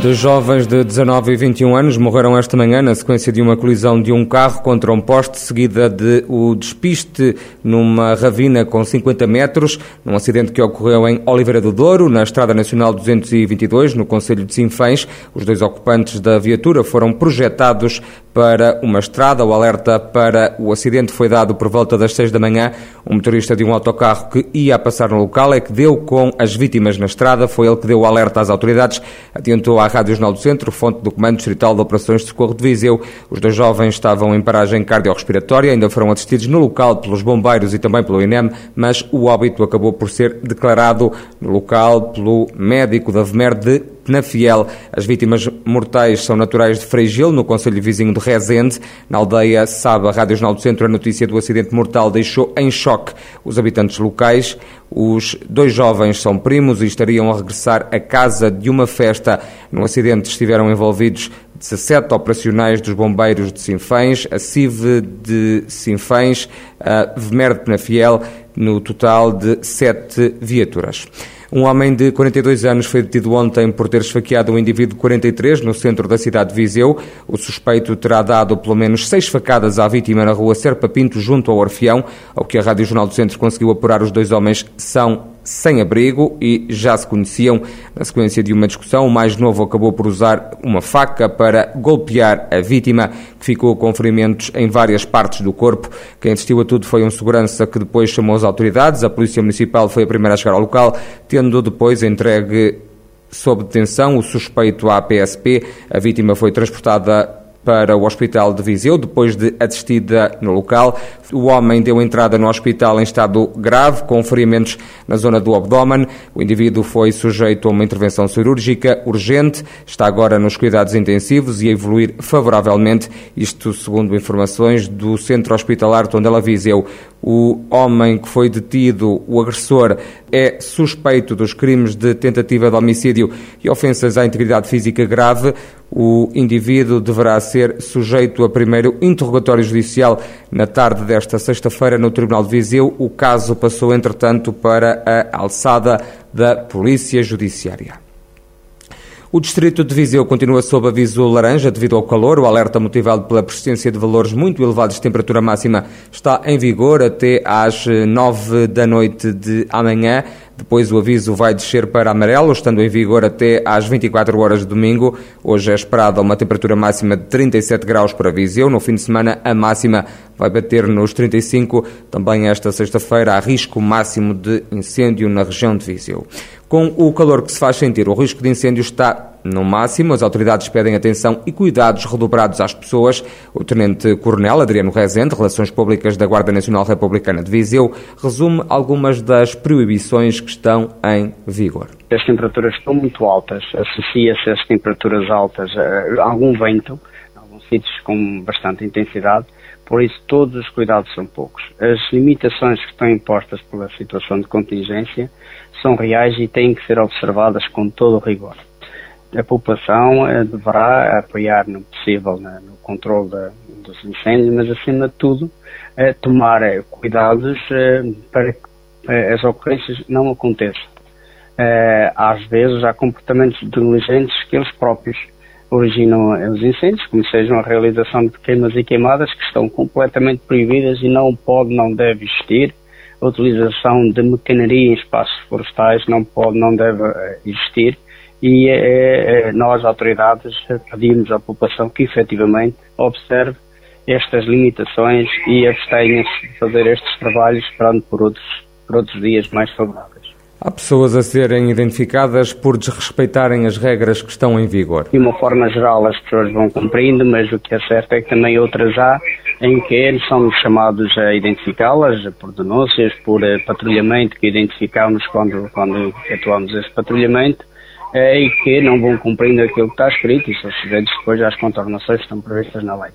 Dois jovens de 19 e 21 anos morreram esta manhã na sequência de uma colisão de um carro contra um poste, seguida de o despiste numa ravina com 50 metros, num acidente que ocorreu em Oliveira do Douro, na Estrada Nacional 222, no Conselho de Sinfãs. Os dois ocupantes da viatura foram projetados para uma estrada. O alerta para o acidente foi dado por volta das 6 da manhã. Um motorista de um autocarro que ia passar no local é que deu com as vítimas na estrada. Foi ele que deu o alerta às autoridades. Adiantou à Rádio Jornal do Centro, fonte do Comando Distrital de Operações de Socorro de Viseu. Os dois jovens estavam em paragem cardiorrespiratória, ainda foram assistidos no local pelos bombeiros e também pelo INEM, mas o óbito acabou por ser declarado no local pelo médico da VMER de Penafiel. As vítimas mortais são naturais de Freigil, no Conselho Vizinho de Rezende. Na aldeia Saba, Rádio Jornal do Centro, a notícia do acidente mortal deixou em choque os habitantes locais. Os dois jovens são primos e estariam a regressar a casa de uma festa. No acidente estiveram envolvidos 17 operacionais dos bombeiros de Sinfãs, a CIV de Sinfãs, a VMER de Penafiel, no total de 7 viaturas. Um homem de 42 anos foi detido ontem por ter esfaqueado um indivíduo de 43 no centro da cidade de Viseu. O suspeito terá dado pelo menos seis facadas à vítima na rua Serpa Pinto, junto ao Orfeão. Ao que a Rádio Jornal do Centro conseguiu apurar, os dois homens são sem abrigo e já se conheciam. Na sequência de uma discussão, o mais novo acabou por usar uma faca para golpear a vítima, que ficou com ferimentos em várias partes do corpo. Quem assistiu a tudo foi um segurança que depois chamou as autoridades. A Polícia Municipal foi a primeira a chegar ao local, tendo depois entregue sob detenção o suspeito à PSP. A vítima foi transportada para o Hospital de Viseu, depois de assistida no local. O homem deu entrada no hospital em estado grave, com ferimentos na zona do abdômen. O indivíduo foi sujeito a uma intervenção cirúrgica urgente, está agora nos cuidados intensivos e a evoluir favoravelmente, isto segundo informações do Centro Hospitalar Tondela Viseu. O homem que foi detido, o agressor, é suspeito dos crimes de tentativa de homicídio e ofensas à integridade física grave. O indivíduo deverá ser sujeito a primeiro interrogatório judicial na tarde desta sexta-feira no Tribunal de Viseu. O caso passou, entretanto, para a alçada da Polícia Judiciária. O distrito de Viseu continua sob aviso laranja devido ao calor. O alerta motivado pela persistência de valores muito elevados de temperatura máxima está em vigor até às nove da noite de amanhã. Depois o aviso vai descer para amarelo, estando em vigor até às 24 horas de domingo. Hoje é esperada uma temperatura máxima de 37 graus para Viseu. No fim de semana, a máxima vai bater nos 35. Também esta sexta-feira há risco máximo de incêndio na região de Viseu. Com o calor que se faz sentir, o risco de incêndio está no máximo. As autoridades pedem atenção e cuidados redobrados às pessoas. O Tenente-Coronel Adriano Rezende, Relações Públicas da Guarda Nacional Republicana de Viseu, resume algumas das proibições que estão em vigor. As temperaturas estão muito altas, associa-se às temperaturas altas a algum vento, sítios com bastante intensidade, por isso todos os cuidados são poucos. As limitações que estão impostas pela situação de contingência são reais e têm que ser observadas com todo o rigor a população eh, deverá apoiar no possível no controle dos incêndios, mas acima de tudo eh, tomar eh, cuidados para que as ocorrências não aconteçam. Às vezes há comportamentos negligentes que eles próprios originam os incêndios, como sejam a realização de queimas e queimadas que estão completamente proibidas e não pode, não deve existir. A utilização de mecaneria em espaços florestais não pode, não deve existir e é, nós, autoridades, pedimos à população que efetivamente observe estas limitações e abstenha-se de fazer estes trabalhos esperando por outros, por outros dias mais favoráveis. Há pessoas a serem identificadas por desrespeitarem as regras que estão em vigor. De uma forma geral, as pessoas vão cumprindo, mas o que é certo é que também outras há em que eles são chamados a identificá-las por denúncias, por eh, patrulhamento que identificamos quando, quando efetuamos esse patrulhamento é, e que não vão cumprindo aquilo que está escrito e são sujeitos depois às contornações que estão previstas na lei.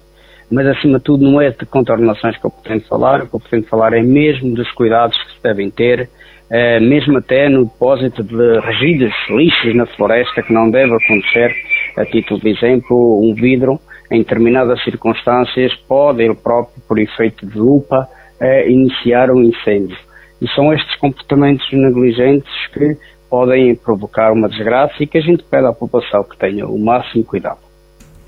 Mas, acima de tudo, não é de contornações que eu pretendo falar, o que eu pretendo falar é mesmo dos cuidados que se devem ter, é, mesmo até no depósito de resíduos, lixos na floresta, que não deve acontecer, a título de exemplo, um vidro, em determinadas circunstâncias, pode ele próprio, por efeito de lupa, uh, iniciar um incêndio. E são estes comportamentos negligentes que podem provocar uma desgraça e que a gente pede à população que tenha o máximo cuidado.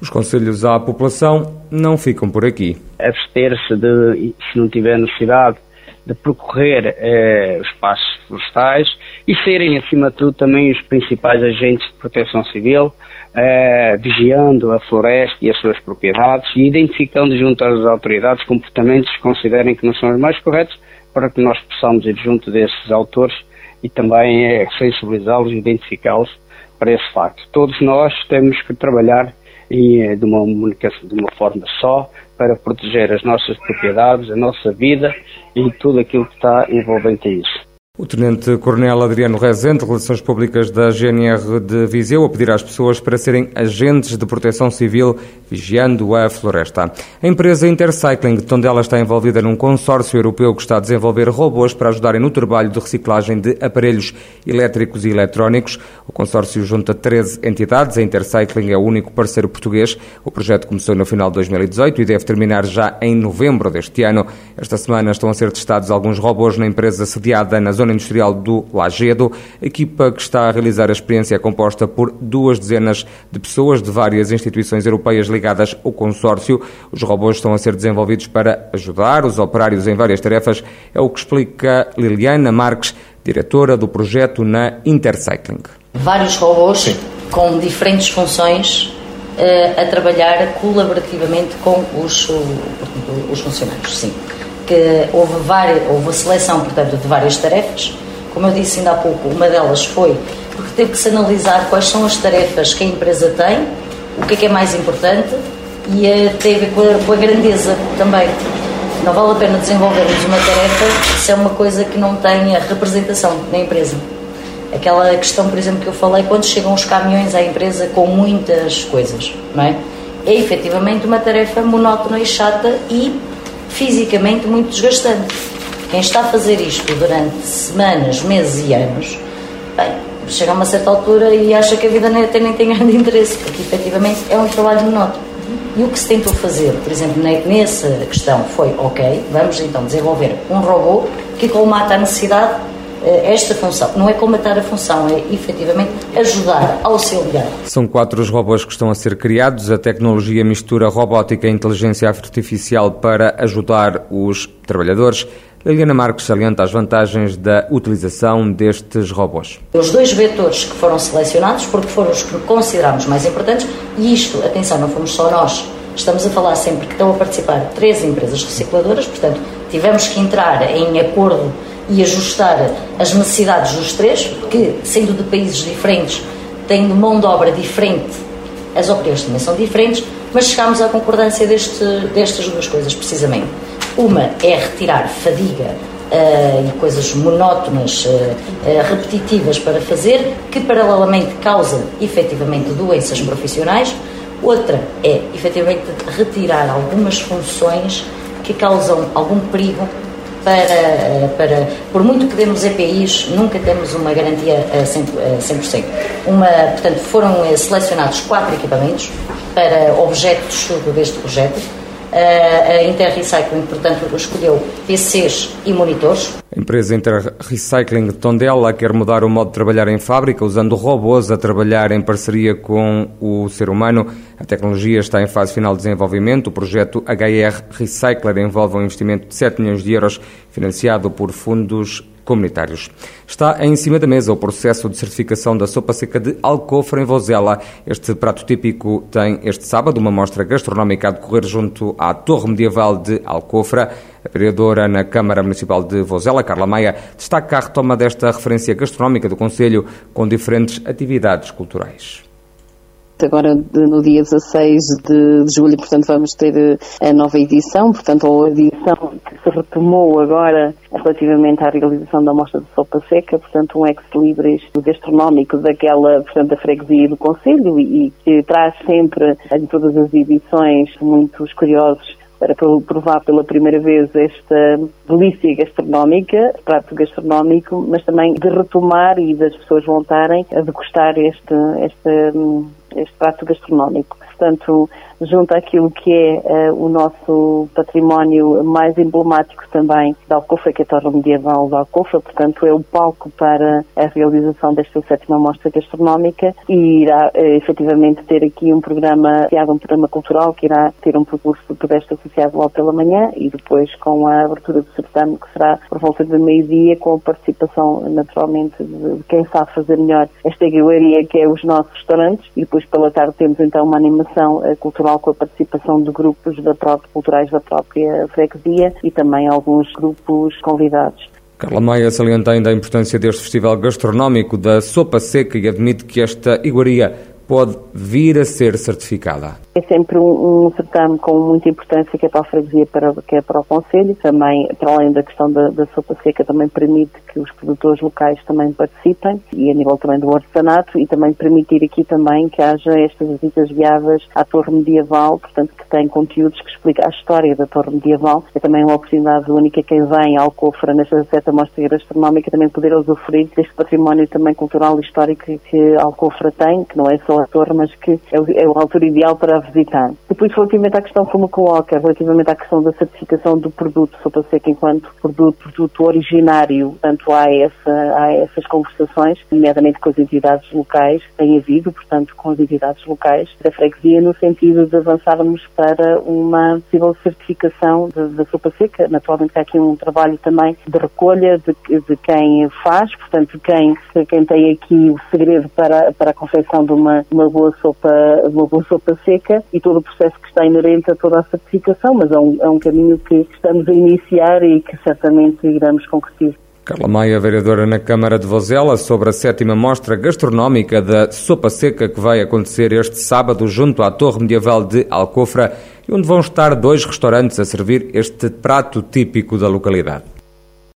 Os conselhos à população não ficam por aqui. Abster-se de, se não tiver necessidade, de percorrer eh, os passos florestais e serem, acima de tudo, também os principais agentes de proteção civil, eh, vigiando a floresta e as suas propriedades e identificando junto às autoridades comportamentos que considerem que não são os mais corretos para que nós possamos ir junto desses autores e também eh, sensibilizá-los e identificá-los para esse facto. Todos nós temos que trabalhar e eh, de uma de uma forma só para proteger as nossas propriedades, a nossa vida e tudo aquilo que está envolvente a isso. O Tenente-Coronel Adriano Rezende, Relações Públicas da GNR de Viseu, a pedir às pessoas para serem agentes de proteção civil vigiando a floresta. A empresa Intercycling de Tondela está envolvida num consórcio europeu que está a desenvolver robôs para ajudarem no trabalho de reciclagem de aparelhos elétricos e eletrónicos. O consórcio junta 13 entidades. A Intercycling é o único parceiro português. O projeto começou no final de 2018 e deve terminar já em novembro deste ano. Esta semana estão a ser testados alguns robôs na empresa sediada na zona Zona Industrial do Lagedo. A equipa que está a realizar a experiência é composta por duas dezenas de pessoas de várias instituições europeias ligadas ao consórcio. Os robôs estão a ser desenvolvidos para ajudar os operários em várias tarefas, é o que explica Liliana Marques, diretora do projeto na Intercycling. Vários robôs Sim. com diferentes funções uh, a trabalhar colaborativamente com os, os funcionários. Sim que houve, várias, houve a seleção, portanto, de várias tarefas. Como eu disse ainda há pouco, uma delas foi porque teve que se analisar quais são as tarefas que a empresa tem, o que é que é mais importante e uh, tem a ver com a, com a grandeza também. Não vale a pena desenvolvermos uma tarefa se é uma coisa que não tenha representação na empresa. Aquela questão, por exemplo, que eu falei, quando chegam os caminhões à empresa com muitas coisas, não é? É efetivamente uma tarefa monótona e chata e fisicamente muito desgastante. Quem está a fazer isto durante semanas, meses e anos, bem, chega a uma certa altura e acha que a vida nem, nem tem grande interesse, porque efetivamente é um trabalho monótono. E o que se tentou fazer, por exemplo, nessa questão foi, ok, vamos então desenvolver um robô que colmata a necessidade esta função. Não é comatar a função, é efetivamente ajudar, auxiliar. São quatro os robôs que estão a ser criados. A tecnologia mistura robótica e inteligência artificial para ajudar os trabalhadores. Liliana Marques salienta as vantagens da utilização destes robôs. Os dois vetores que foram selecionados, porque foram os que consideramos mais importantes, e isto, atenção, não fomos só nós, estamos a falar sempre que estão a participar três empresas recicladoras, portanto, tivemos que entrar em acordo e ajustar as necessidades dos três, que, sendo de países diferentes, tendo mão de obra diferente, as opiniões também são diferentes, mas chegámos à concordância deste, destas duas coisas, precisamente. Uma é retirar fadiga uh, e coisas monótonas, uh, uh, repetitivas para fazer, que paralelamente causam efetivamente doenças profissionais. Outra é efetivamente retirar algumas funções que causam algum perigo para, para, por muito que demos EPIs, nunca temos uma garantia a 100%. 100%. Uma, portanto, foram eh, selecionados quatro equipamentos para objetos deste projeto a Interrecycling, portanto, escolheu PCs e monitores. A empresa Interrecycling de Tondela quer mudar o modo de trabalhar em fábrica, usando robôs a trabalhar em parceria com o ser humano. A tecnologia está em fase final de desenvolvimento. O projeto HR Recycler envolve um investimento de 7 milhões de euros, financiado por fundos comunitários. Está em cima da mesa o processo de certificação da sopa seca de Alcofra em Vozela. Este prato típico tem este sábado uma mostra gastronómica a decorrer junto à Torre Medieval de Alcofra. A vereadora na Câmara Municipal de Vozela, Carla Maia, destaca a retoma desta referência gastronómica do Conselho com diferentes atividades culturais agora no dia 16 de, julho, portanto vamos ter eh, a nova edição, portanto a edição que se retomou agora relativamente à realização da mostra de sopa seca, portanto um ex-libris gastronómico daquela, portanto da freguesia do Conselho e, e que traz sempre em todas as edições muitos curiosos para provar pela primeira vez esta delícia gastronómica, prato gastronómico, mas também de retomar e das pessoas voltarem a degustar este, este, este prato gastronómico. Portanto, junto àquilo que é uh, o nosso património mais emblemático também da Alcofa, que é a Torre Medieval da Alcofa, portanto é o palco para a realização desta sétima mostra gastronómica e irá uh, efetivamente ter aqui um programa, um programa cultural que irá ter um percurso de pedestre associado logo pela manhã e depois com a abertura do certame que será por volta de meio-dia com a participação naturalmente de quem sabe fazer melhor esta iguaria que é os nossos restaurantes. E depois pela tarde temos então uma animação uh, com a participação de grupos da própria, culturais da própria freguesia e também alguns grupos convidados. Carla Maia salienta ainda a importância deste festival gastronómico da sopa seca e admite que esta iguaria pode vir a ser certificada. É sempre um, um, certame com muita importância que é para a freguesia, para, que é para o Conselho. Também, para além da questão da, da, sopa seca, também permite que os produtores locais também participem e a nível também do artesanato e também permitir aqui também que haja estas visitas guiadas à Torre Medieval, portanto que tem conteúdos que explicam a história da Torre Medieval. É também uma oportunidade única quem vem ao Alcofra nesta seta mostra gastronómica também poder usufruir deste património também cultural e histórico que Alcofra tem, que não é só a torre, mas que é, é a altura ideal para Depois, relativamente à questão como coloca, relativamente à questão da certificação do produto sopa seca enquanto produto, produto originário, portanto há, essa, há essas conversações, nomeadamente com as entidades locais, tem havido, portanto, com as entidades locais da freguesia, no sentido de avançarmos para uma possível certificação da sopa seca. Naturalmente há aqui um trabalho também de recolha de, de quem faz, portanto, quem, quem tem aqui o segredo para, para a confecção de uma, uma boa sopa, uma boa sopa seca e todo o processo que está inerente a toda a certificação, mas é um, é um caminho que estamos a iniciar e que certamente iremos concretizar. Carla Maia, vereadora na Câmara de Vozela, sobre a sétima mostra gastronómica da sopa seca que vai acontecer este sábado junto à Torre Medieval de Alcofra onde vão estar dois restaurantes a servir este prato típico da localidade.